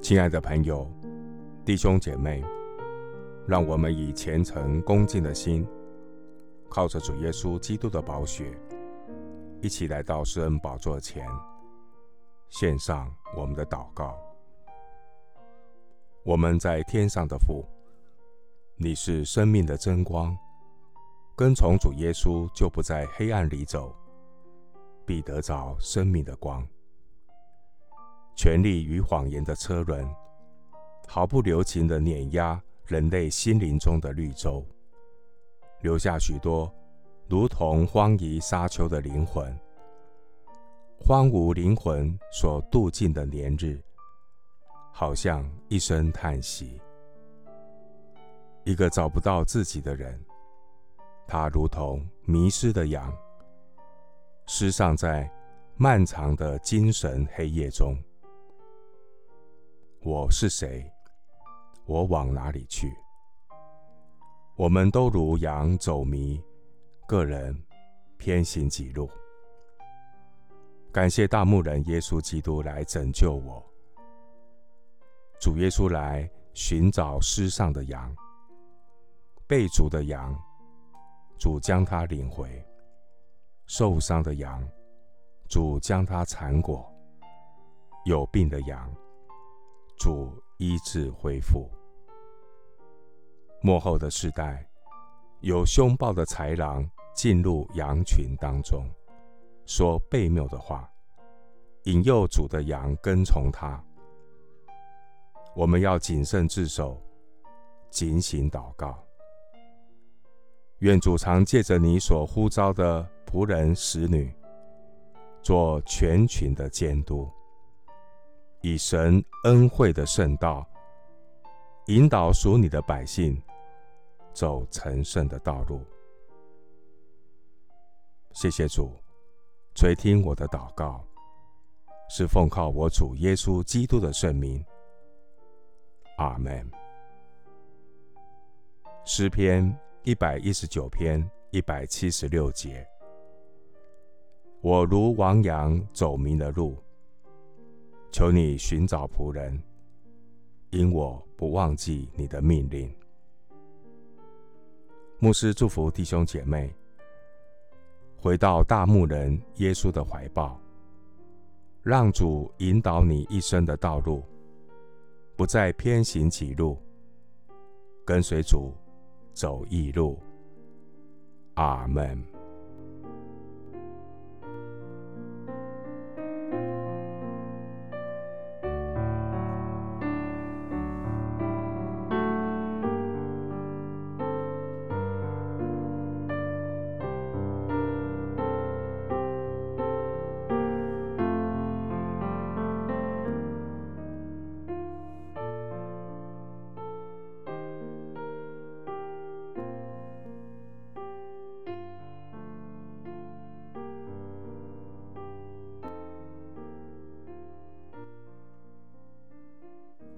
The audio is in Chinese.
亲爱的朋友、弟兄姐妹，让我们以虔诚恭敬的心，靠着主耶稣基督的宝血，一起来到施恩宝座前，献上我们的祷告。我们在天上的父，你是生命的真光，跟从主耶稣就不在黑暗里走，必得着生命的光。权力与谎言的车轮，毫不留情地碾压人类心灵中的绿洲，留下许多如同荒夷沙丘的灵魂。荒芜灵魂所度尽的年日，好像一声叹息。一个找不到自己的人，他如同迷失的羊，失丧在漫长的精神黑夜中。我是谁？我往哪里去？我们都如羊走迷，个人偏行己路。感谢大牧人耶稣基督来拯救我。主耶稣来寻找失丧的羊，被逐的羊，主将他领回；受伤的羊，主将他缠裹；有病的羊。主医治恢复。末后的世代，有凶暴的豺狼进入羊群当中，说悖谬的话，引诱主的羊跟从他。我们要谨慎自守，警醒祷告。愿主常借着你所呼召的仆人、使女，做全群的监督。以神恩惠的圣道，引导属你的百姓走成圣的道路。谢谢主垂听我的祷告，是奉靠我主耶稣基督的圣名。阿门。诗篇一百一十九篇一百七十六节：我如亡羊走迷了路。求你寻找仆人，因我不忘记你的命令。牧师祝福弟兄姐妹，回到大牧人耶稣的怀抱，让主引导你一生的道路，不再偏行己路，跟随主走义路。阿门。